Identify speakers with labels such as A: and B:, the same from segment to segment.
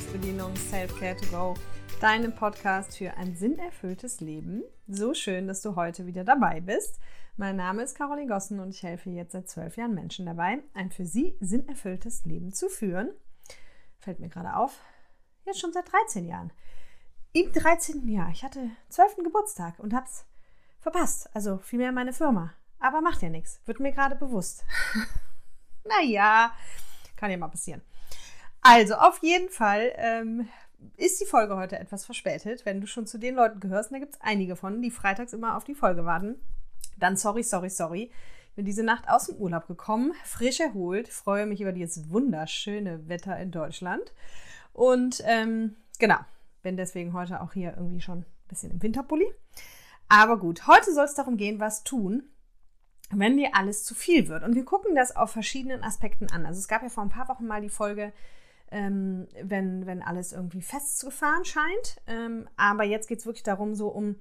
A: Selbstbedienung Self-Care to Go, deinem Podcast für ein sinnerfülltes Leben. So schön, dass du heute wieder dabei bist. Mein Name ist Caroline Gossen und ich helfe jetzt seit zwölf Jahren Menschen dabei, ein für sie sinnerfülltes Leben zu führen. Fällt mir gerade auf, jetzt schon seit 13 Jahren. Im 13. Jahr. Ich hatte 12. Geburtstag und hab's verpasst. Also vielmehr meine Firma. Aber macht ja nichts. Wird mir gerade bewusst. naja, kann ja mal passieren. Also, auf jeden Fall ähm, ist die Folge heute etwas verspätet. Wenn du schon zu den Leuten gehörst, und da gibt es einige von, die freitags immer auf die Folge warten, dann sorry, sorry, sorry. Ich bin diese Nacht aus dem Urlaub gekommen, frisch erholt, freue mich über dieses wunderschöne Wetter in Deutschland. Und ähm, genau, bin deswegen heute auch hier irgendwie schon ein bisschen im Winterpulli. Aber gut, heute soll es darum gehen, was tun, wenn dir alles zu viel wird. Und wir gucken das auf verschiedenen Aspekten an. Also es gab ja vor ein paar Wochen mal die Folge, ähm, wenn, wenn alles irgendwie festzufahren scheint. Ähm, aber jetzt geht es wirklich darum, so um,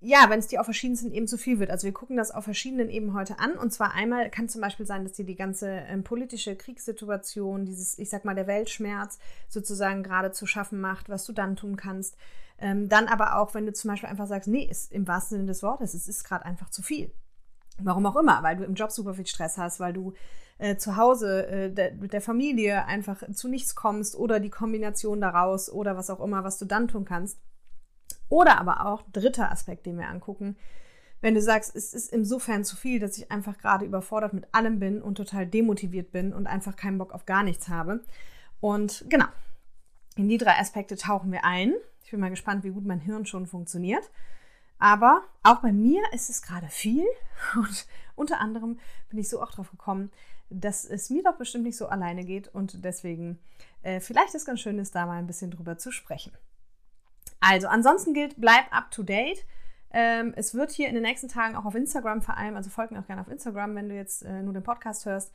A: ja, wenn es dir auf verschiedensten Ebenen zu viel wird. Also wir gucken das auf verschiedenen Ebenen heute an. Und zwar einmal kann zum Beispiel sein, dass dir die ganze ähm, politische Kriegssituation, dieses, ich sag mal, der Weltschmerz sozusagen gerade zu schaffen macht, was du dann tun kannst. Ähm, dann aber auch, wenn du zum Beispiel einfach sagst, nee, ist im wahrsten Sinne des Wortes, es ist gerade einfach zu viel. Warum auch immer, weil du im Job super viel Stress hast, weil du äh, zu Hause äh, de, mit der Familie einfach zu nichts kommst oder die Kombination daraus oder was auch immer, was du dann tun kannst. Oder aber auch, dritter Aspekt, den wir angucken, wenn du sagst, es ist insofern zu viel, dass ich einfach gerade überfordert mit allem bin und total demotiviert bin und einfach keinen Bock auf gar nichts habe. Und genau, in die drei Aspekte tauchen wir ein. Ich bin mal gespannt, wie gut mein Hirn schon funktioniert. Aber auch bei mir ist es gerade viel und unter anderem bin ich so auch drauf gekommen, dass es mir doch bestimmt nicht so alleine geht und deswegen äh, vielleicht ist ganz schön ist, da mal ein bisschen drüber zu sprechen. Also ansonsten gilt, bleib up to date. Ähm, es wird hier in den nächsten Tagen auch auf Instagram vor allem, also folg mir auch gerne auf Instagram, wenn du jetzt äh, nur den Podcast hörst,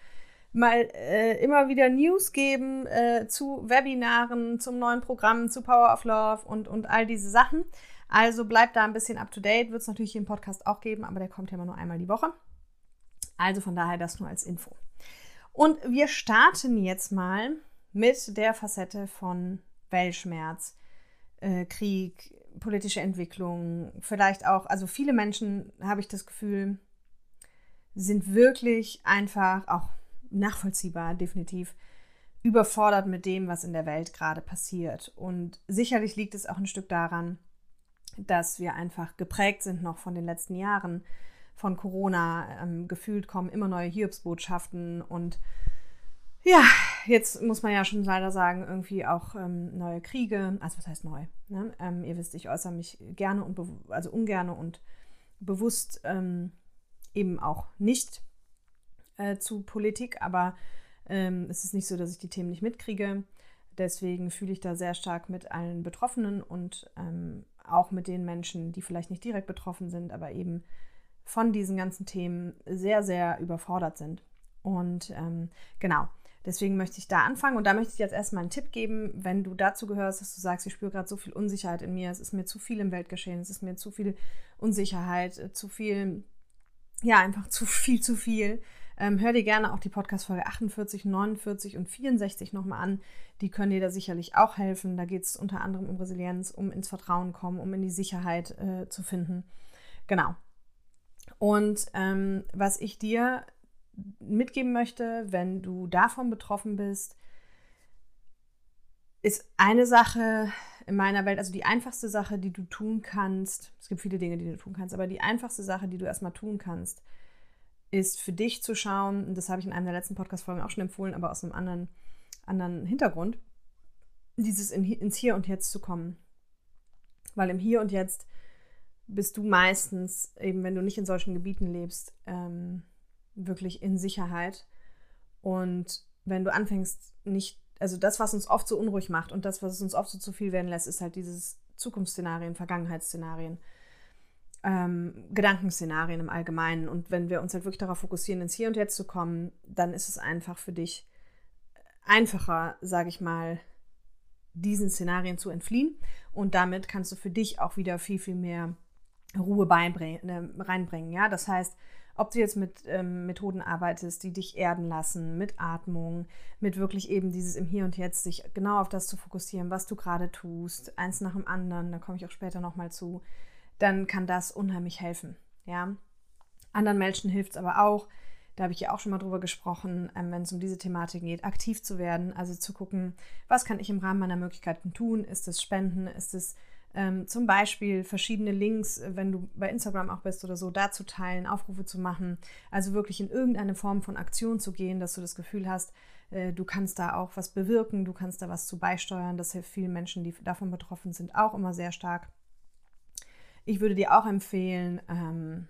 A: mal äh, immer wieder News geben äh, zu Webinaren, zum neuen Programm, zu Power of Love und, und all diese Sachen. Also bleibt da ein bisschen up to date. Wird es natürlich hier im Podcast auch geben, aber der kommt ja immer nur einmal die Woche. Also von daher das nur als Info. Und wir starten jetzt mal mit der Facette von Weltschmerz, äh, Krieg, politische Entwicklung, vielleicht auch, also viele Menschen, habe ich das Gefühl, sind wirklich einfach auch nachvollziehbar, definitiv überfordert mit dem, was in der Welt gerade passiert. Und sicherlich liegt es auch ein Stück daran, dass wir einfach geprägt sind noch von den letzten Jahren von Corona. Ähm, gefühlt kommen immer neue Hiobsbotschaften und ja, jetzt muss man ja schon leider sagen, irgendwie auch ähm, neue Kriege. Also was heißt neu? Ne? Ähm, ihr wisst, ich äußere mich gerne und also ungerne und bewusst ähm, eben auch nicht äh, zu Politik, aber ähm, es ist nicht so, dass ich die Themen nicht mitkriege. Deswegen fühle ich da sehr stark mit allen Betroffenen und ähm, auch mit den Menschen, die vielleicht nicht direkt betroffen sind, aber eben von diesen ganzen Themen sehr, sehr überfordert sind. Und ähm, genau, deswegen möchte ich da anfangen. Und da möchte ich jetzt erstmal einen Tipp geben, wenn du dazu gehörst, dass du sagst, ich spüre gerade so viel Unsicherheit in mir, es ist mir zu viel im Weltgeschehen, es ist mir zu viel Unsicherheit, äh, zu viel, ja, einfach zu viel, zu viel. Ähm, hör dir gerne auch die Podcast-Folge 48, 49 und 64 nochmal an. Die können dir da sicherlich auch helfen. Da geht es unter anderem um Resilienz, um ins Vertrauen kommen, um in die Sicherheit äh, zu finden. Genau. Und ähm, was ich dir mitgeben möchte, wenn du davon betroffen bist, ist eine Sache in meiner Welt, also die einfachste Sache, die du tun kannst. Es gibt viele Dinge, die du tun kannst, aber die einfachste Sache, die du erstmal tun kannst, ist für dich zu schauen, und das habe ich in einem der letzten Podcast-Folgen auch schon empfohlen, aber aus einem anderen, anderen Hintergrund, dieses in, ins Hier und Jetzt zu kommen. Weil im Hier und Jetzt bist du meistens, eben wenn du nicht in solchen Gebieten lebst, ähm, wirklich in Sicherheit. Und wenn du anfängst, nicht, also das, was uns oft so unruhig macht und das, was uns oft so zu viel werden lässt, ist halt dieses Zukunftsszenarien, Vergangenheitsszenarien ähm, Gedankenszenarien im Allgemeinen. Und wenn wir uns halt wirklich darauf fokussieren, ins Hier und Jetzt zu kommen, dann ist es einfach für dich einfacher, sage ich mal, diesen Szenarien zu entfliehen. Und damit kannst du für dich auch wieder viel, viel mehr Ruhe äh, reinbringen. Ja, das heißt, Ob du jetzt mit ähm, Methoden arbeitest, die dich erden lassen, mit Atmung, mit wirklich eben dieses im Hier und Jetzt, sich genau auf das zu fokussieren, was du gerade tust, eins nach dem anderen, da komme ich auch später nochmal zu, dann kann das unheimlich helfen. Ja. Anderen Menschen hilft es aber auch, da habe ich ja auch schon mal drüber gesprochen, ähm, wenn es um diese Thematik geht, aktiv zu werden, also zu gucken, was kann ich im Rahmen meiner Möglichkeiten tun? Ist es Spenden? Ist es ähm, zum Beispiel verschiedene Links, äh, wenn du bei Instagram auch bist oder so, da zu teilen, Aufrufe zu machen, also wirklich in irgendeine Form von Aktion zu gehen, dass du das Gefühl hast, äh, du kannst da auch was bewirken, du kannst da was zu beisteuern. Das hilft vielen Menschen, die davon betroffen sind, auch immer sehr stark. Ich würde dir auch empfehlen, ähm,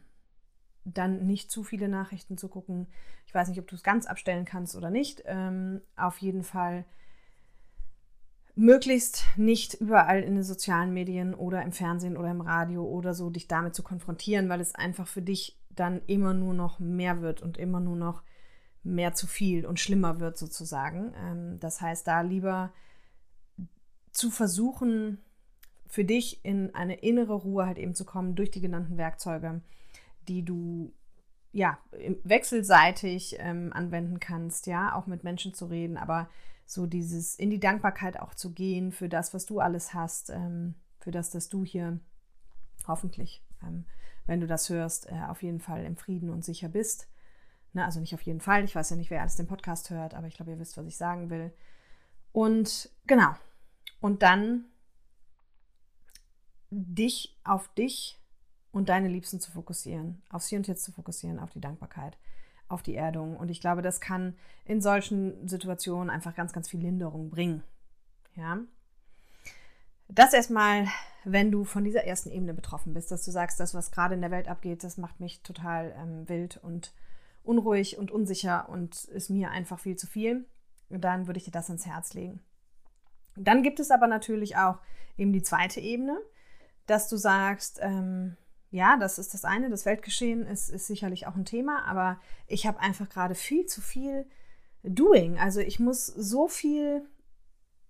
A: dann nicht zu viele Nachrichten zu gucken. Ich weiß nicht, ob du es ganz abstellen kannst oder nicht. Ähm, auf jeden Fall möglichst nicht überall in den sozialen Medien oder im Fernsehen oder im Radio oder so dich damit zu konfrontieren, weil es einfach für dich dann immer nur noch mehr wird und immer nur noch mehr zu viel und schlimmer wird sozusagen. Ähm, das heißt, da lieber zu versuchen, für dich in eine innere Ruhe halt eben zu kommen durch die genannten Werkzeuge die du ja wechselseitig ähm, anwenden kannst, ja, auch mit Menschen zu reden, aber so dieses in die Dankbarkeit auch zu gehen für das, was du alles hast, ähm, für das, dass du hier hoffentlich, ähm, wenn du das hörst, äh, auf jeden Fall im Frieden und sicher bist. Ne, also nicht auf jeden Fall, ich weiß ja nicht, wer alles den Podcast hört, aber ich glaube, ihr wisst, was ich sagen will. Und genau. Und dann dich auf dich und deine Liebsten zu fokussieren, aufs Hier und Jetzt zu fokussieren, auf die Dankbarkeit, auf die Erdung. Und ich glaube, das kann in solchen Situationen einfach ganz, ganz viel Linderung bringen. Ja. Das erstmal, wenn du von dieser ersten Ebene betroffen bist, dass du sagst, das, was gerade in der Welt abgeht, das macht mich total ähm, wild und unruhig und unsicher und ist mir einfach viel zu viel, dann würde ich dir das ins Herz legen. Dann gibt es aber natürlich auch eben die zweite Ebene, dass du sagst, ähm, ja, das ist das eine. Das Weltgeschehen ist, ist sicherlich auch ein Thema, aber ich habe einfach gerade viel zu viel Doing. Also ich muss so viel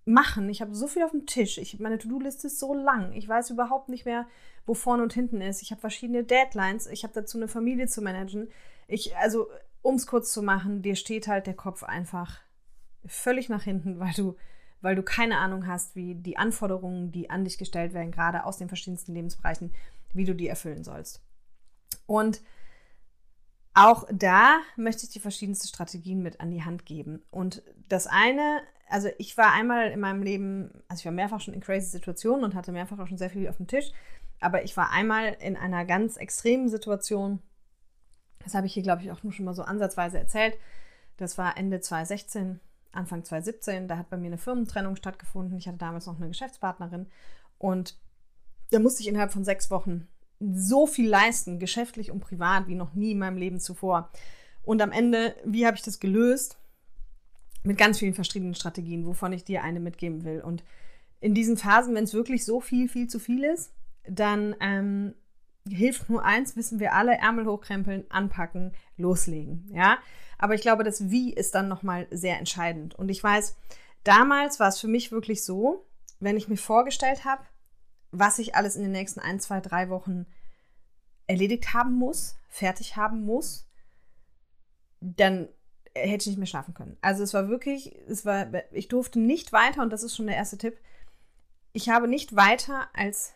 A: machen. Ich habe so viel auf dem Tisch. Ich, meine To-Do-Liste ist so lang. Ich weiß überhaupt nicht mehr, wo vorne und hinten ist. Ich habe verschiedene Deadlines. Ich habe dazu eine Familie zu managen. Ich, also, um es kurz zu machen, dir steht halt der Kopf einfach völlig nach hinten, weil du, weil du keine Ahnung hast, wie die Anforderungen, die an dich gestellt werden, gerade aus den verschiedensten Lebensbereichen, wie du die erfüllen sollst. Und auch da möchte ich dir verschiedenste Strategien mit an die Hand geben. Und das eine, also ich war einmal in meinem Leben, also ich war mehrfach schon in crazy Situationen und hatte mehrfach auch schon sehr viel auf dem Tisch, aber ich war einmal in einer ganz extremen Situation. Das habe ich hier, glaube ich, auch nur schon mal so ansatzweise erzählt. Das war Ende 2016, Anfang 2017. Da hat bei mir eine Firmentrennung stattgefunden. Ich hatte damals noch eine Geschäftspartnerin und da musste ich innerhalb von sechs Wochen so viel leisten, geschäftlich und privat, wie noch nie in meinem Leben zuvor. Und am Ende, wie habe ich das gelöst? Mit ganz vielen verschiedenen Strategien, wovon ich dir eine mitgeben will. Und in diesen Phasen, wenn es wirklich so viel, viel zu viel ist, dann ähm, hilft nur eins, wissen wir alle, Ärmel hochkrempeln, anpacken, loslegen. Ja, aber ich glaube, das Wie ist dann nochmal sehr entscheidend. Und ich weiß, damals war es für mich wirklich so, wenn ich mir vorgestellt habe, was ich alles in den nächsten ein, zwei, drei Wochen erledigt haben muss, fertig haben muss, dann hätte ich nicht mehr schlafen können. Also es war wirklich, es war, ich durfte nicht weiter, und das ist schon der erste Tipp, ich habe nicht weiter als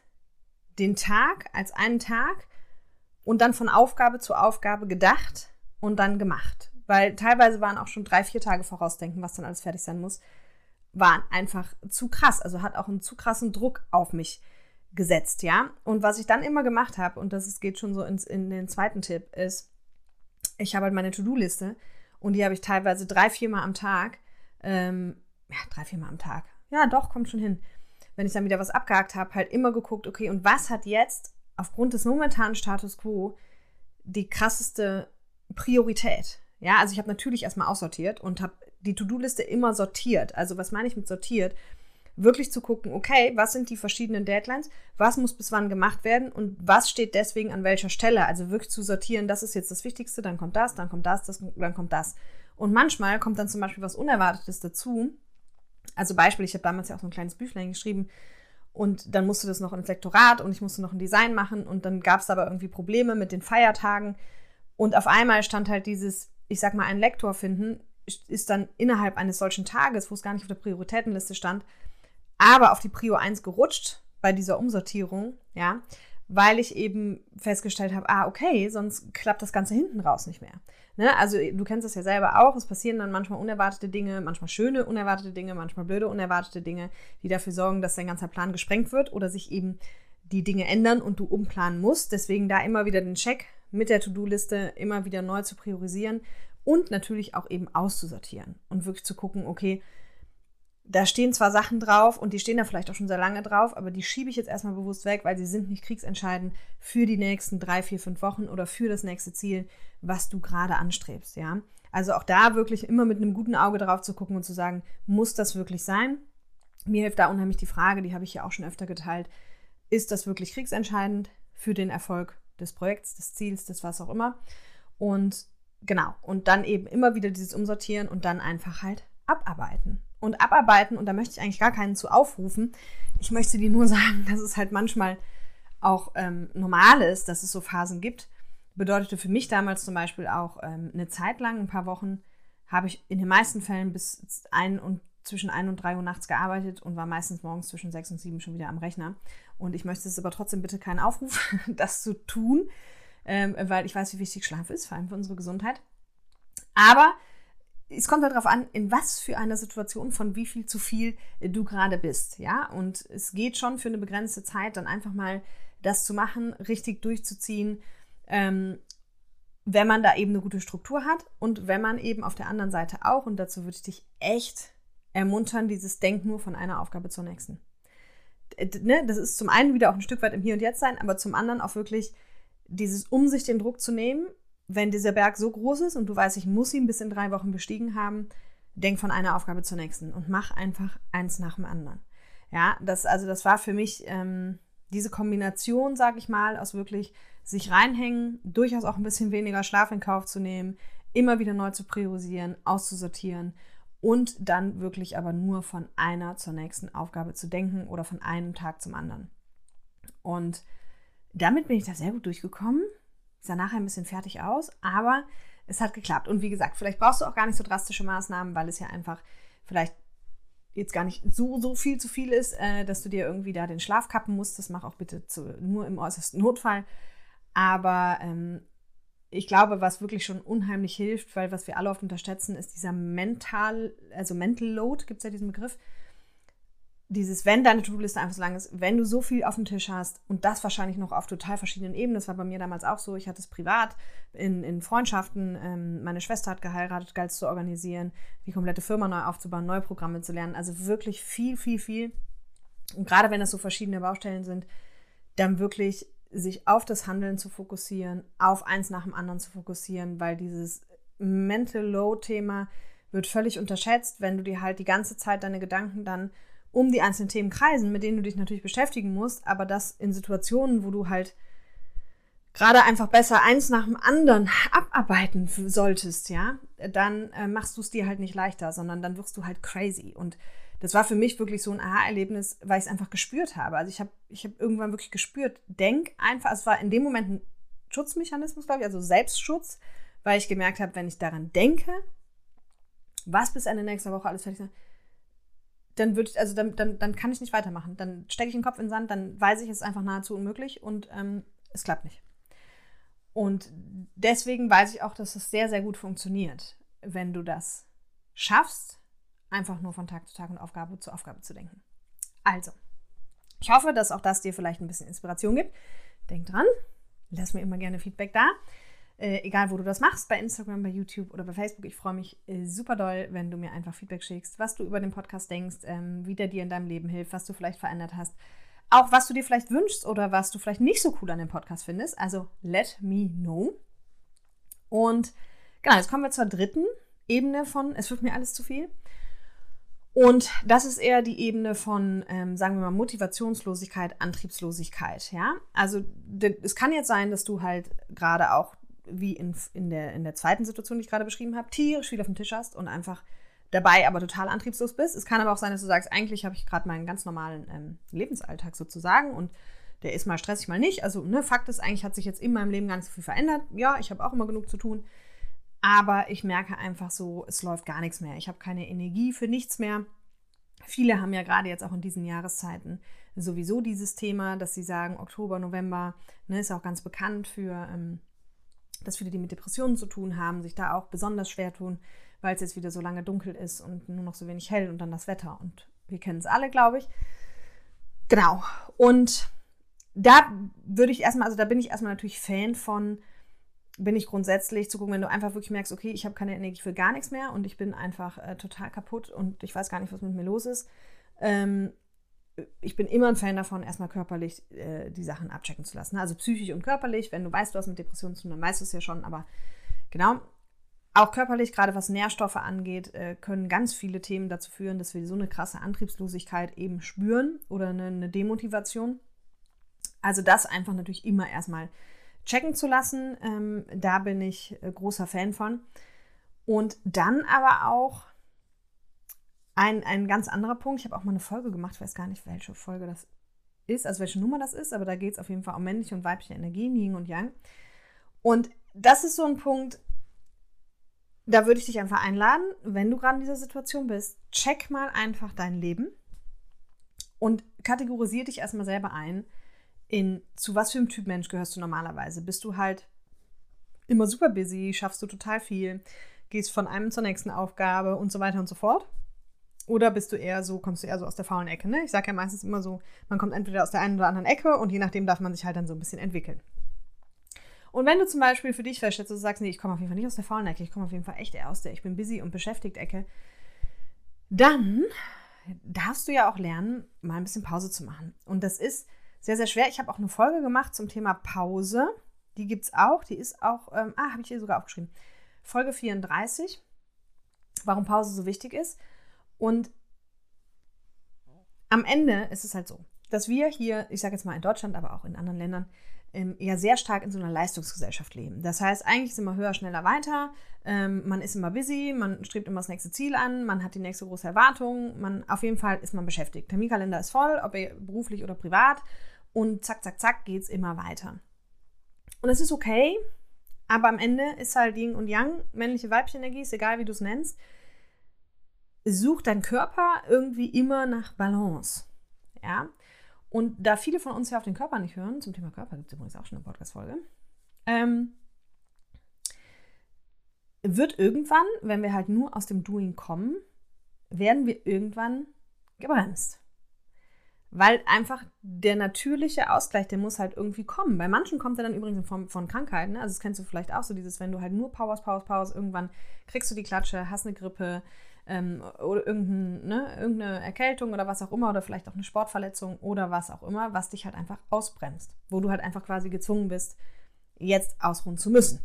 A: den Tag, als einen Tag und dann von Aufgabe zu Aufgabe gedacht und dann gemacht. Weil teilweise waren auch schon drei, vier Tage vorausdenken, was dann alles fertig sein muss, waren einfach zu krass. Also hat auch einen zu krassen Druck auf mich gesetzt, ja. Und was ich dann immer gemacht habe, und das geht schon so ins, in den zweiten Tipp, ist, ich habe halt meine To-Do-Liste und die habe ich teilweise drei, viermal am Tag. Ähm, ja, drei, viermal am Tag. Ja, doch, kommt schon hin. Wenn ich dann wieder was abgehakt habe, halt immer geguckt, okay, und was hat jetzt aufgrund des momentanen Status quo die krasseste Priorität? Ja, also ich habe natürlich erstmal aussortiert und habe die To-Do-Liste immer sortiert. Also was meine ich mit sortiert? Wirklich zu gucken, okay, was sind die verschiedenen Deadlines, was muss bis wann gemacht werden und was steht deswegen an welcher Stelle. Also wirklich zu sortieren, das ist jetzt das Wichtigste, dann kommt das, dann kommt das, das dann kommt das. Und manchmal kommt dann zum Beispiel was Unerwartetes dazu. Also Beispiel, ich habe damals ja auch so ein kleines Büchlein geschrieben und dann musste das noch ins Lektorat und ich musste noch ein Design machen und dann gab es aber irgendwie Probleme mit den Feiertagen Und auf einmal stand halt dieses, ich sag mal, ein Lektor finden, ist dann innerhalb eines solchen Tages, wo es gar nicht auf der Prioritätenliste stand, aber auf die Prio 1 gerutscht bei dieser Umsortierung, ja, weil ich eben festgestellt habe, ah, okay, sonst klappt das Ganze hinten raus nicht mehr. Ne? Also du kennst das ja selber auch, es passieren dann manchmal unerwartete Dinge, manchmal schöne unerwartete Dinge, manchmal blöde unerwartete Dinge, die dafür sorgen, dass dein ganzer Plan gesprengt wird oder sich eben die Dinge ändern und du umplanen musst. Deswegen da immer wieder den Check mit der To-Do-Liste immer wieder neu zu priorisieren und natürlich auch eben auszusortieren und wirklich zu gucken, okay, da stehen zwar Sachen drauf und die stehen da vielleicht auch schon sehr lange drauf, aber die schiebe ich jetzt erstmal bewusst weg, weil sie sind nicht kriegsentscheidend für die nächsten drei, vier, fünf Wochen oder für das nächste Ziel, was du gerade anstrebst, ja. Also auch da wirklich immer mit einem guten Auge drauf zu gucken und zu sagen, muss das wirklich sein? Mir hilft da unheimlich die Frage, die habe ich ja auch schon öfter geteilt, ist das wirklich kriegsentscheidend für den Erfolg des Projekts, des Ziels, des was auch immer? Und genau, und dann eben immer wieder dieses Umsortieren und dann einfach halt abarbeiten und abarbeiten. Und da möchte ich eigentlich gar keinen zu aufrufen. Ich möchte dir nur sagen, dass es halt manchmal auch ähm, normal ist, dass es so Phasen gibt. Bedeutete für mich damals zum Beispiel auch ähm, eine Zeit lang, ein paar Wochen, habe ich in den meisten Fällen bis ein und zwischen 1 und 3 Uhr nachts gearbeitet und war meistens morgens zwischen 6 und 7 schon wieder am Rechner. Und ich möchte es aber trotzdem bitte keinen Aufruf, das zu tun, ähm, weil ich weiß, wie wichtig Schlaf ist, vor allem für unsere Gesundheit. Aber es kommt halt darauf an, in was für einer Situation von wie viel zu viel du gerade bist, ja. Und es geht schon für eine begrenzte Zeit, dann einfach mal das zu machen, richtig durchzuziehen, ähm, wenn man da eben eine gute Struktur hat und wenn man eben auf der anderen Seite auch, und dazu würde ich dich echt ermuntern, dieses Denk nur von einer Aufgabe zur nächsten. Ne? Das ist zum einen wieder auch ein Stück weit im Hier und Jetzt sein, aber zum anderen auch wirklich dieses, um sich den Druck zu nehmen, wenn dieser Berg so groß ist und du weißt, ich muss ihn bis in drei Wochen bestiegen haben, denk von einer Aufgabe zur nächsten und mach einfach eins nach dem anderen. Ja, das, also das war für mich ähm, diese Kombination, sage ich mal, aus wirklich sich reinhängen, durchaus auch ein bisschen weniger Schlaf in Kauf zu nehmen, immer wieder neu zu priorisieren, auszusortieren und dann wirklich aber nur von einer zur nächsten Aufgabe zu denken oder von einem Tag zum anderen. Und damit bin ich da sehr gut durchgekommen sah nachher ein bisschen fertig aus, aber es hat geklappt. Und wie gesagt, vielleicht brauchst du auch gar nicht so drastische Maßnahmen, weil es ja einfach vielleicht jetzt gar nicht so, so viel zu viel ist, äh, dass du dir irgendwie da den Schlaf kappen musst. Das mach auch bitte zu, nur im äußersten Notfall. Aber ähm, ich glaube, was wirklich schon unheimlich hilft, weil was wir alle oft unterschätzen, ist dieser mental, also Mental Load, gibt es ja diesen Begriff, dieses, wenn deine To-Do-Liste einfach so lang ist, wenn du so viel auf dem Tisch hast und das wahrscheinlich noch auf total verschiedenen Ebenen, das war bei mir damals auch so, ich hatte es privat, in, in Freundschaften, ähm, meine Schwester hat geheiratet, galt zu organisieren, die komplette Firma neu aufzubauen, neue Programme zu lernen, also wirklich viel, viel, viel. Und gerade wenn das so verschiedene Baustellen sind, dann wirklich sich auf das Handeln zu fokussieren, auf eins nach dem anderen zu fokussieren, weil dieses Mental Load-Thema wird völlig unterschätzt, wenn du dir halt die ganze Zeit deine Gedanken dann um die einzelnen Themen kreisen, mit denen du dich natürlich beschäftigen musst, aber das in Situationen, wo du halt gerade einfach besser eins nach dem anderen abarbeiten solltest, ja, dann äh, machst du es dir halt nicht leichter, sondern dann wirst du halt crazy. Und das war für mich wirklich so ein Aha-Erlebnis, weil ich es einfach gespürt habe. Also ich habe ich hab irgendwann wirklich gespürt, denk einfach, es war in dem Moment ein Schutzmechanismus, glaube ich, also Selbstschutz, weil ich gemerkt habe, wenn ich daran denke, was bis Ende nächster Woche alles fertig ist, dann würde ich, also dann, dann, dann kann ich nicht weitermachen. Dann stecke ich den Kopf in den Sand, dann weiß ich, es ist einfach nahezu unmöglich und ähm, es klappt nicht. Und deswegen weiß ich auch, dass es sehr, sehr gut funktioniert, wenn du das schaffst, einfach nur von Tag zu Tag und Aufgabe zu Aufgabe zu denken. Also, ich hoffe, dass auch das dir vielleicht ein bisschen Inspiration gibt. Denk dran, lass mir immer gerne Feedback da. Äh, egal, wo du das machst, bei Instagram, bei YouTube oder bei Facebook. Ich freue mich äh, super doll, wenn du mir einfach Feedback schickst, was du über den Podcast denkst, ähm, wie der dir in deinem Leben hilft, was du vielleicht verändert hast. Auch was du dir vielleicht wünschst oder was du vielleicht nicht so cool an dem Podcast findest. Also let me know. Und genau, jetzt kommen wir zur dritten Ebene von Es wird mir alles zu viel. Und das ist eher die Ebene von, ähm, sagen wir mal, Motivationslosigkeit, Antriebslosigkeit. Ja, also es kann jetzt sein, dass du halt gerade auch wie in, in, der, in der zweiten Situation, die ich gerade beschrieben habe, tierisch viel auf dem Tisch hast und einfach dabei aber total antriebslos bist. Es kann aber auch sein, dass du sagst, eigentlich habe ich gerade meinen ganz normalen ähm, Lebensalltag sozusagen und der ist mal stressig, mal nicht. Also, ne, Fakt ist, eigentlich hat sich jetzt in meinem Leben nicht so viel verändert. Ja, ich habe auch immer genug zu tun. Aber ich merke einfach so, es läuft gar nichts mehr. Ich habe keine Energie für nichts mehr. Viele haben ja gerade jetzt auch in diesen Jahreszeiten sowieso dieses Thema, dass sie sagen, Oktober, November, ne, ist auch ganz bekannt für, ähm, dass viele, die mit Depressionen zu tun haben, sich da auch besonders schwer tun, weil es jetzt wieder so lange dunkel ist und nur noch so wenig hell und dann das Wetter. Und wir kennen es alle, glaube ich. Genau. Und da würde ich erstmal, also da bin ich erstmal natürlich Fan von, bin ich grundsätzlich zu gucken, wenn du einfach wirklich merkst, okay, ich habe keine Energie für gar nichts mehr und ich bin einfach äh, total kaputt und ich weiß gar nicht, was mit mir los ist. Ähm, ich bin immer ein Fan davon, erstmal körperlich äh, die Sachen abchecken zu lassen. Also psychisch und körperlich. Wenn du weißt, du hast mit Depressionen zu tun, dann weißt du es ja schon. Aber genau, auch körperlich, gerade was Nährstoffe angeht, äh, können ganz viele Themen dazu führen, dass wir so eine krasse Antriebslosigkeit eben spüren oder eine, eine Demotivation. Also das einfach natürlich immer erstmal checken zu lassen. Ähm, da bin ich äh, großer Fan von. Und dann aber auch ein, ein ganz anderer Punkt. Ich habe auch mal eine Folge gemacht, ich weiß gar nicht, welche Folge das ist, also welche Nummer das ist, aber da geht es auf jeden Fall um männliche und weibliche Energien, Yin und Yang. Und das ist so ein Punkt, da würde ich dich einfach einladen, wenn du gerade in dieser Situation bist, check mal einfach dein Leben und kategorisiere dich erstmal selber ein, in zu was für einem Typ Mensch gehörst du normalerweise. Bist du halt immer super busy, schaffst du total viel, gehst von einem zur nächsten Aufgabe und so weiter und so fort. Oder bist du eher so, kommst du eher so aus der faulen Ecke, ne? Ich sage ja meistens immer so, man kommt entweder aus der einen oder anderen Ecke und je nachdem darf man sich halt dann so ein bisschen entwickeln. Und wenn du zum Beispiel für dich feststellst, du sagst, nee, ich komme auf jeden Fall nicht aus der faulen Ecke, ich komme auf jeden Fall echt eher aus der ich bin busy und beschäftigt Ecke, dann darfst du ja auch lernen, mal ein bisschen Pause zu machen. Und das ist sehr, sehr schwer. Ich habe auch eine Folge gemacht zum Thema Pause. Die gibt es auch. Die ist auch, ähm, ah, habe ich hier sogar aufgeschrieben. Folge 34, warum Pause so wichtig ist. Und am Ende ist es halt so, dass wir hier, ich sage jetzt mal in Deutschland, aber auch in anderen Ländern, ähm, ja sehr stark in so einer Leistungsgesellschaft leben. Das heißt, eigentlich ist immer höher, schneller, weiter. Ähm, man ist immer busy, man strebt immer das nächste Ziel an, man hat die nächste große Erwartung. Man, auf jeden Fall ist man beschäftigt. Terminkalender ist voll, ob beruflich oder privat. Und zack, zack, zack geht es immer weiter. Und es ist okay, aber am Ende ist halt Yin und Yang, männliche, weibliche Energie, ist egal, wie du es nennst sucht dein Körper irgendwie immer nach Balance. Ja. Und da viele von uns ja auf den Körper nicht hören, zum Thema Körper gibt es übrigens auch schon eine Podcast-Folge, ähm, wird irgendwann, wenn wir halt nur aus dem Doing kommen, werden wir irgendwann gebremst. Weil einfach der natürliche Ausgleich, der muss halt irgendwie kommen. Bei manchen kommt er dann übrigens in Form von Krankheiten. Ne? Also das kennst du vielleicht auch so, dieses, wenn du halt nur Powers, Powers, Powers, irgendwann kriegst du die Klatsche, hast eine Grippe, ähm, oder irgendein, ne, irgendeine Erkältung oder was auch immer oder vielleicht auch eine Sportverletzung oder was auch immer, was dich halt einfach ausbremst, wo du halt einfach quasi gezwungen bist, jetzt ausruhen zu müssen.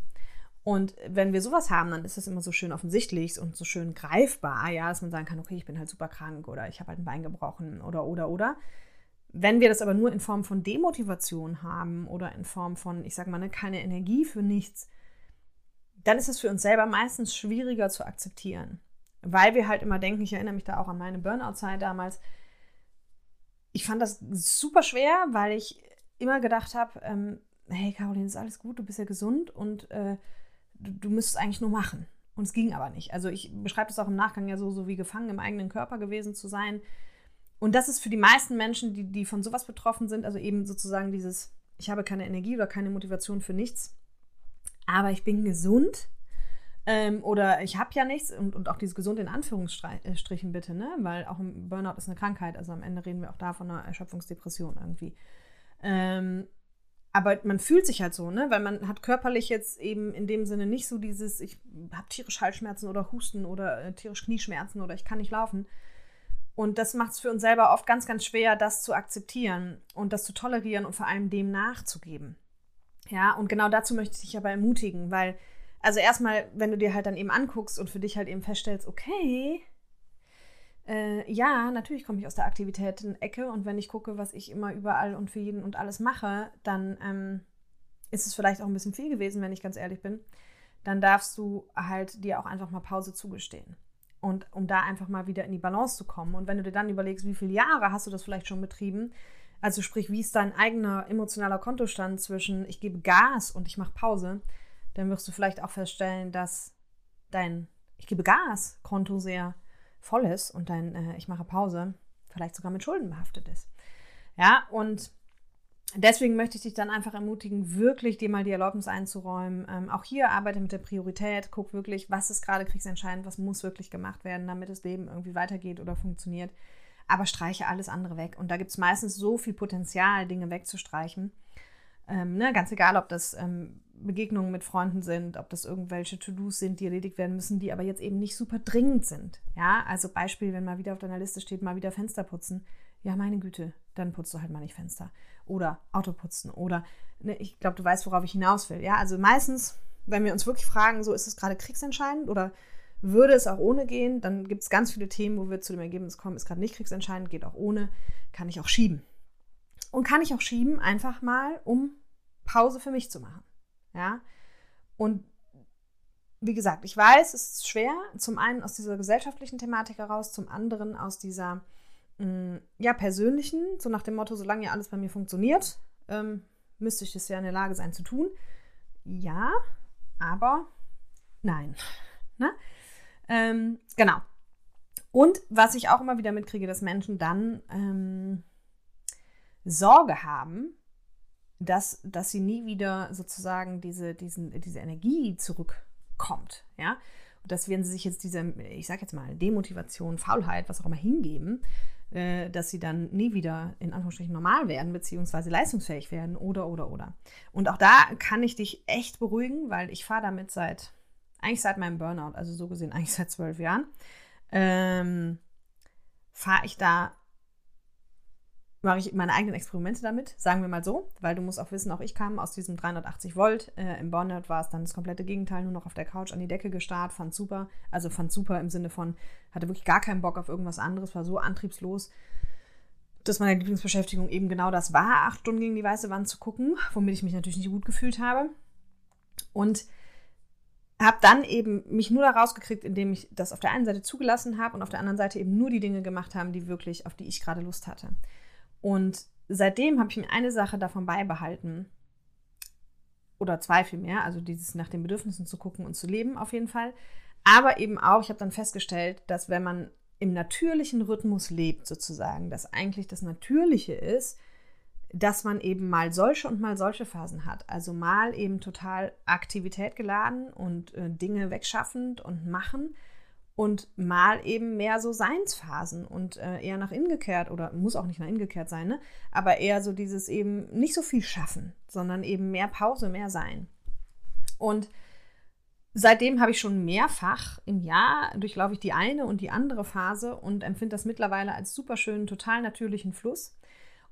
A: Und wenn wir sowas haben, dann ist das immer so schön offensichtlich und so schön greifbar, ja, dass man sagen kann, okay, ich bin halt super krank oder ich habe halt ein Bein gebrochen oder oder oder. Wenn wir das aber nur in Form von Demotivation haben oder in Form von, ich sage mal, ne, keine Energie für nichts, dann ist es für uns selber meistens schwieriger zu akzeptieren weil wir halt immer denken, ich erinnere mich da auch an meine Burnout-Zeit damals. Ich fand das super schwer, weil ich immer gedacht habe, ähm, hey Caroline, ist alles gut, du bist ja gesund und äh, du, du müsstest eigentlich nur machen. Und es ging aber nicht. Also ich beschreibe das auch im Nachgang ja so, so wie gefangen im eigenen Körper gewesen zu sein. Und das ist für die meisten Menschen, die, die von sowas betroffen sind, also eben sozusagen dieses, ich habe keine Energie oder keine Motivation für nichts, aber ich bin gesund ähm, oder ich habe ja nichts und, und auch dieses gesund in Anführungsstrichen bitte, ne? Weil auch ein Burnout ist eine Krankheit. Also am Ende reden wir auch da von einer Erschöpfungsdepression irgendwie. Ähm, aber man fühlt sich halt so, ne? Weil man hat körperlich jetzt eben in dem Sinne nicht so dieses, ich habe tierisch Halsschmerzen oder Husten oder äh, tierisch Knieschmerzen oder ich kann nicht laufen. Und das macht es für uns selber oft ganz, ganz schwer, das zu akzeptieren und das zu tolerieren und vor allem dem nachzugeben. Ja, und genau dazu möchte ich dich aber ermutigen, weil also erstmal, wenn du dir halt dann eben anguckst und für dich halt eben feststellst, okay, äh, ja, natürlich komme ich aus der Aktivitäten-Ecke und wenn ich gucke, was ich immer überall und für jeden und alles mache, dann ähm, ist es vielleicht auch ein bisschen viel gewesen, wenn ich ganz ehrlich bin. Dann darfst du halt dir auch einfach mal Pause zugestehen. Und um da einfach mal wieder in die Balance zu kommen. Und wenn du dir dann überlegst, wie viele Jahre hast du das vielleicht schon betrieben, Also sprich, wie ist dein eigener emotionaler Kontostand zwischen ich gebe Gas und ich mache Pause, dann wirst du vielleicht auch feststellen, dass dein ich gebe Gas Konto sehr voll ist und dein äh, ich mache Pause vielleicht sogar mit Schulden behaftet ist. Ja, und deswegen möchte ich dich dann einfach ermutigen, wirklich dir mal die Erlaubnis einzuräumen. Ähm, auch hier arbeite mit der Priorität, guck wirklich, was ist gerade kriegsentscheidend, was muss wirklich gemacht werden, damit das Leben irgendwie weitergeht oder funktioniert. Aber streiche alles andere weg. Und da gibt es meistens so viel Potenzial, Dinge wegzustreichen. Ähm, ne, ganz egal, ob das ähm, Begegnungen mit Freunden sind, ob das irgendwelche To-Dos sind, die erledigt werden müssen, die aber jetzt eben nicht super dringend sind. Ja, also Beispiel, wenn mal wieder auf deiner Liste steht, mal wieder Fenster putzen. Ja, meine Güte, dann putzt du halt mal nicht Fenster. Oder Auto putzen. Oder, ne, ich glaube, du weißt, worauf ich hinaus will. Ja, also meistens, wenn wir uns wirklich fragen, so ist es gerade kriegsentscheidend oder würde es auch ohne gehen, dann gibt es ganz viele Themen, wo wir zu dem Ergebnis kommen, ist gerade nicht kriegsentscheidend, geht auch ohne, kann ich auch schieben. Und kann ich auch schieben, einfach mal, um Pause für mich zu machen. Ja. Und wie gesagt, ich weiß, es ist schwer, zum einen aus dieser gesellschaftlichen Thematik heraus, zum anderen aus dieser mh, mm, ja, persönlichen, so nach dem Motto, solange ja alles bei mir funktioniert, ähm, müsste ich das ja in der Lage sein zu tun. Ja, aber nein. Ne? Ähm, genau. Und was ich auch immer wieder mitkriege, dass Menschen dann ähm, Sorge haben, dass, dass sie nie wieder sozusagen diese, diesen, diese Energie zurückkommt. Ja? Und dass wenn sie sich jetzt diese, ich sag jetzt mal, Demotivation, Faulheit, was auch immer hingeben, äh, dass sie dann nie wieder in Anführungsstrichen normal werden, beziehungsweise leistungsfähig werden oder, oder, oder. Und auch da kann ich dich echt beruhigen, weil ich fahre damit seit, eigentlich seit meinem Burnout, also so gesehen eigentlich seit zwölf Jahren, ähm, fahre ich da mache ich meine eigenen Experimente damit, sagen wir mal so, weil du musst auch wissen, auch ich kam aus diesem 380 Volt. Äh, Im Burnout war es dann das komplette Gegenteil, nur noch auf der Couch an die Decke gestarrt, fand super, also fand super im Sinne von, hatte wirklich gar keinen Bock auf irgendwas anderes, war so antriebslos, dass meine Lieblingsbeschäftigung eben genau das war, acht Stunden gegen die weiße Wand zu gucken, womit ich mich natürlich nicht gut gefühlt habe. Und habe dann eben mich nur da rausgekriegt, indem ich das auf der einen Seite zugelassen habe und auf der anderen Seite eben nur die Dinge gemacht haben, die wirklich, auf die ich gerade Lust hatte. Und seitdem habe ich mir eine Sache davon beibehalten. Oder zwei vielmehr, also dieses nach den Bedürfnissen zu gucken und zu leben auf jeden Fall. Aber eben auch, ich habe dann festgestellt, dass wenn man im natürlichen Rhythmus lebt, sozusagen, dass eigentlich das Natürliche ist, dass man eben mal solche und mal solche Phasen hat. Also mal eben total Aktivität geladen und äh, Dinge wegschaffend und machen und mal eben mehr so Seinsphasen und äh, eher nach innen gekehrt oder muss auch nicht nach innen gekehrt sein, ne? aber eher so dieses eben nicht so viel schaffen, sondern eben mehr Pause, mehr Sein. Und seitdem habe ich schon mehrfach im Jahr durchlaufe ich die eine und die andere Phase und empfinde das mittlerweile als super schönen, total natürlichen Fluss.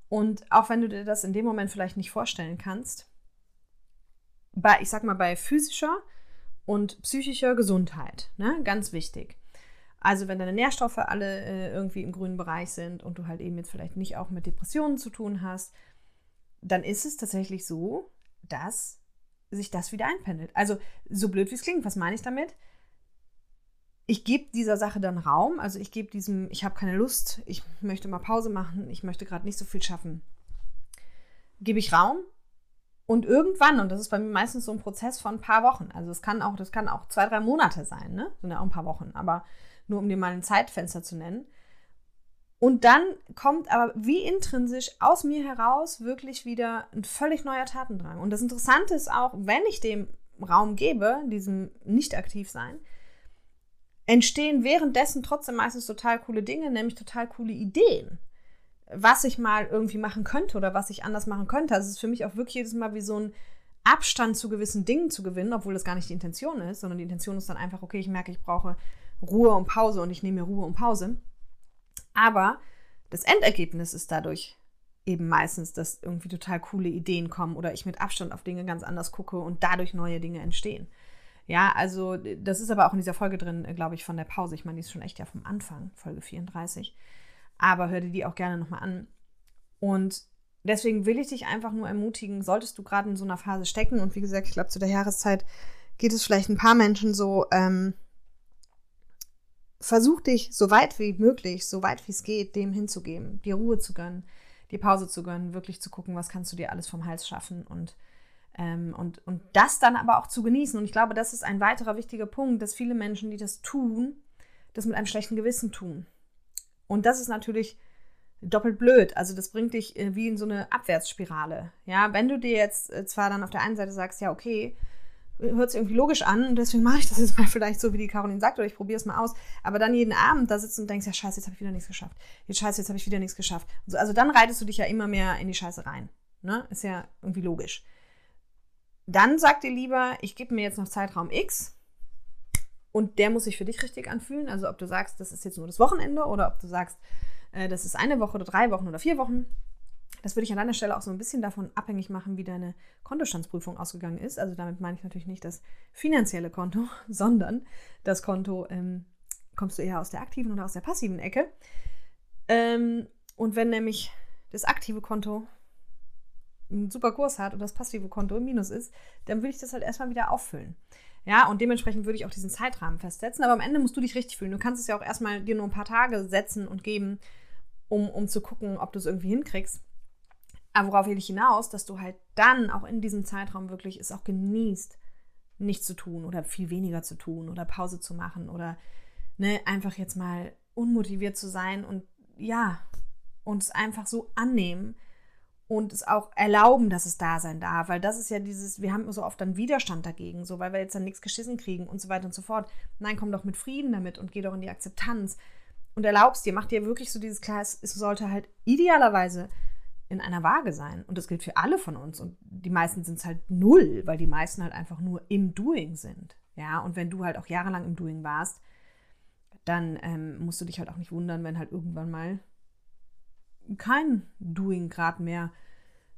A: Und auch wenn du dir das in dem Moment vielleicht nicht vorstellen kannst, bei, ich sag mal, bei physischer und psychischer Gesundheit. Ne? Ganz wichtig. Also wenn deine Nährstoffe alle äh, irgendwie im grünen Bereich sind und du halt eben jetzt vielleicht nicht auch mit Depressionen zu tun hast, dann ist es tatsächlich so, dass sich das wieder einpendelt. Also so blöd wie es klingt, was meine ich damit? Ich gebe dieser Sache dann Raum, also ich gebe diesem, ich habe keine Lust, ich möchte mal Pause machen, ich möchte gerade nicht so viel schaffen. Gebe ich Raum und irgendwann, und das ist bei mir meistens so ein Prozess von ein paar Wochen, also es kann auch, das kann auch zwei, drei Monate sein, ne? Sind ja auch ein paar Wochen, aber nur um dir mal ein Zeitfenster zu nennen. Und dann kommt aber wie intrinsisch aus mir heraus wirklich wieder ein völlig neuer Tatendrang. Und das Interessante ist auch, wenn ich dem Raum gebe, diesem Nicht-Aktiv-Sein, entstehen währenddessen trotzdem meistens total coole Dinge, nämlich total coole Ideen was ich mal irgendwie machen könnte oder was ich anders machen könnte. Also es ist für mich auch wirklich jedes Mal wie so ein Abstand zu gewissen Dingen zu gewinnen, obwohl das gar nicht die Intention ist, sondern die Intention ist dann einfach, okay, ich merke, ich brauche Ruhe und Pause und ich nehme mir Ruhe und Pause. Aber das Endergebnis ist dadurch eben meistens, dass irgendwie total coole Ideen kommen oder ich mit Abstand auf Dinge ganz anders gucke und dadurch neue Dinge entstehen. Ja, also das ist aber auch in dieser Folge drin, glaube ich, von der Pause. Ich meine, die ist schon echt ja vom Anfang, Folge 34 aber hör dir die auch gerne nochmal an. Und deswegen will ich dich einfach nur ermutigen, solltest du gerade in so einer Phase stecken, und wie gesagt, ich glaube, zu der Jahreszeit geht es vielleicht ein paar Menschen so, ähm, versuch dich so weit wie möglich, so weit wie es geht, dem hinzugeben, dir Ruhe zu gönnen, die Pause zu gönnen, wirklich zu gucken, was kannst du dir alles vom Hals schaffen und, ähm, und, und das dann aber auch zu genießen. Und ich glaube, das ist ein weiterer wichtiger Punkt, dass viele Menschen, die das tun, das mit einem schlechten Gewissen tun. Und das ist natürlich doppelt blöd. Also das bringt dich äh, wie in so eine Abwärtsspirale. Ja, wenn du dir jetzt äh, zwar dann auf der einen Seite sagst, ja, okay, hört sich irgendwie logisch an und deswegen mache ich das jetzt mal vielleicht so, wie die Caroline sagt, oder ich probiere es mal aus. Aber dann jeden Abend da sitzt und denkst, ja, scheiße, jetzt habe ich wieder nichts geschafft. Jetzt scheiße, jetzt habe ich wieder nichts geschafft. Also dann reitest du dich ja immer mehr in die Scheiße rein. Ne? Ist ja irgendwie logisch. Dann sag dir lieber, ich gebe mir jetzt noch Zeitraum X und der muss sich für dich richtig anfühlen. Also ob du sagst, das ist jetzt nur das Wochenende oder ob du sagst, äh, das ist eine Woche oder drei Wochen oder vier Wochen. Das würde ich an deiner Stelle auch so ein bisschen davon abhängig machen, wie deine Kontostandsprüfung ausgegangen ist. Also damit meine ich natürlich nicht das finanzielle Konto, sondern das Konto, ähm, kommst du eher aus der aktiven oder aus der passiven Ecke. Ähm, und wenn nämlich das aktive Konto einen super Kurs hat und das passive Konto im Minus ist, dann würde ich das halt erstmal wieder auffüllen. Ja, und dementsprechend würde ich auch diesen Zeitrahmen festsetzen. Aber am Ende musst du dich richtig fühlen. Du kannst es ja auch erstmal dir nur ein paar Tage setzen und geben, um, um zu gucken, ob du es irgendwie hinkriegst. Aber worauf will ich hinaus, dass du halt dann auch in diesem Zeitraum wirklich es auch genießt, nichts zu tun oder viel weniger zu tun oder Pause zu machen oder ne, einfach jetzt mal unmotiviert zu sein und ja, uns einfach so annehmen und es auch erlauben, dass es da sein darf, weil das ist ja dieses, wir haben so oft dann Widerstand dagegen, so weil wir jetzt dann nichts geschissen kriegen und so weiter und so fort. Nein, komm doch mit Frieden damit und geh doch in die Akzeptanz und erlaubst dir, mach dir wirklich so dieses klar, es sollte halt idealerweise in einer Waage sein. Und das gilt für alle von uns. Und die meisten sind es halt null, weil die meisten halt einfach nur im Doing sind. Ja, und wenn du halt auch jahrelang im Doing warst, dann ähm, musst du dich halt auch nicht wundern, wenn halt irgendwann mal kein Doing gerade mehr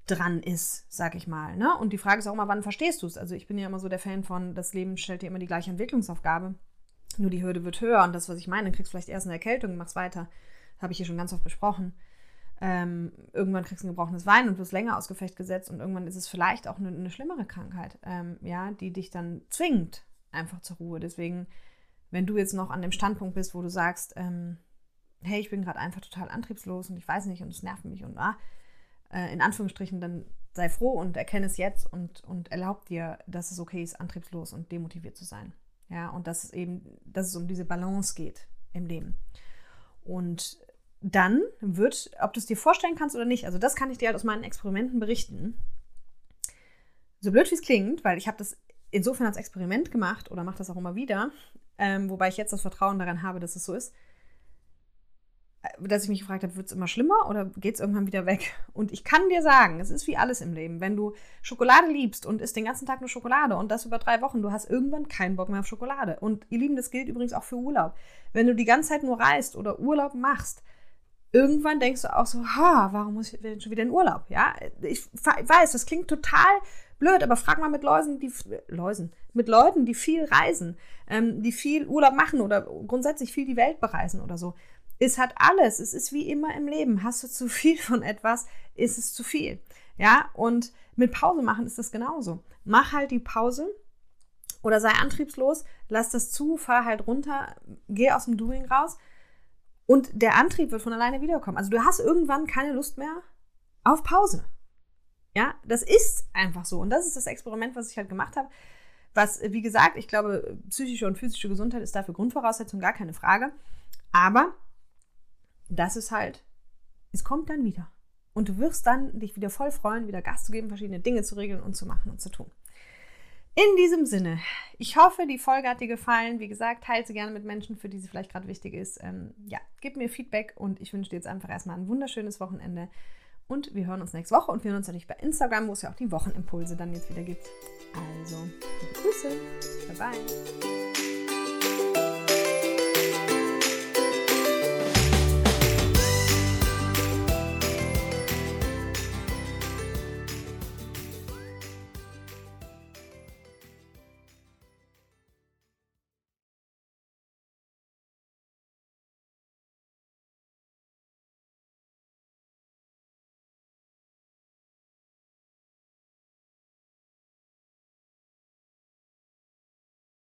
A: dran ist, sag ich mal. Ne? Und die Frage ist auch immer, wann verstehst du es? Also ich bin ja immer so der Fan von, das Leben stellt dir immer die gleiche Entwicklungsaufgabe. Nur die Hürde wird höher und das, was ich meine, kriegst vielleicht erst eine Erkältung, machst weiter. Das habe ich hier schon ganz oft besprochen. Ähm, irgendwann kriegst du ein gebrochenes Wein und wirst länger aus Gefecht gesetzt und irgendwann ist es vielleicht auch eine, eine schlimmere Krankheit, ähm, ja, die dich dann zwingt einfach zur Ruhe. Deswegen, wenn du jetzt noch an dem Standpunkt bist, wo du sagst, ähm, hey, ich bin gerade einfach total antriebslos und ich weiß nicht und es nervt mich und ah, äh, in Anführungsstrichen, dann sei froh und erkenne es jetzt und, und erlaub dir, dass es okay ist, antriebslos und demotiviert zu sein. Ja, und dass es eben, dass es um diese Balance geht im Leben. Und dann wird, ob du es dir vorstellen kannst oder nicht, also das kann ich dir halt aus meinen Experimenten berichten. So blöd wie es klingt, weil ich habe das insofern als Experiment gemacht oder mache das auch immer wieder, ähm, wobei ich jetzt das Vertrauen daran habe, dass es so ist, dass ich mich gefragt habe, wird es immer schlimmer oder geht es irgendwann wieder weg? Und ich kann dir sagen, es ist wie alles im Leben. Wenn du Schokolade liebst und isst den ganzen Tag nur Schokolade und das über drei Wochen, du hast irgendwann keinen Bock mehr auf Schokolade. Und ihr Lieben, das gilt übrigens auch für Urlaub. Wenn du die ganze Zeit nur reist oder Urlaub machst, irgendwann denkst du auch so, ha, warum muss ich denn schon wieder in Urlaub? Ja, ich weiß, das klingt total blöd, aber frag mal mit Läusen, die Läusen, mit Leuten, die viel reisen, ähm, die viel Urlaub machen oder grundsätzlich viel die Welt bereisen oder so. Es hat alles. Es ist wie immer im Leben. Hast du zu viel von etwas, ist es zu viel. Ja, und mit Pause machen ist das genauso. Mach halt die Pause oder sei antriebslos, lass das zu, fahr halt runter, geh aus dem Doing raus und der Antrieb wird von alleine wiederkommen. Also du hast irgendwann keine Lust mehr auf Pause. Ja, das ist einfach so. Und das ist das Experiment, was ich halt gemacht habe. Was, wie gesagt, ich glaube, psychische und physische Gesundheit ist dafür Grundvoraussetzung, gar keine Frage. Aber das ist halt, es kommt dann wieder. Und du wirst dann dich wieder voll freuen, wieder Gas zu geben, verschiedene Dinge zu regeln und zu machen und zu tun. In diesem Sinne, ich hoffe, die Folge hat dir gefallen. Wie gesagt, teile sie gerne mit Menschen, für die sie vielleicht gerade wichtig ist. Ähm, ja, gib mir Feedback und ich wünsche dir jetzt einfach erstmal ein wunderschönes Wochenende. Und wir hören uns nächste Woche und wir hören uns natürlich bei Instagram, wo es ja auch die Wochenimpulse dann jetzt wieder gibt. Also, Grüße. Bye bye.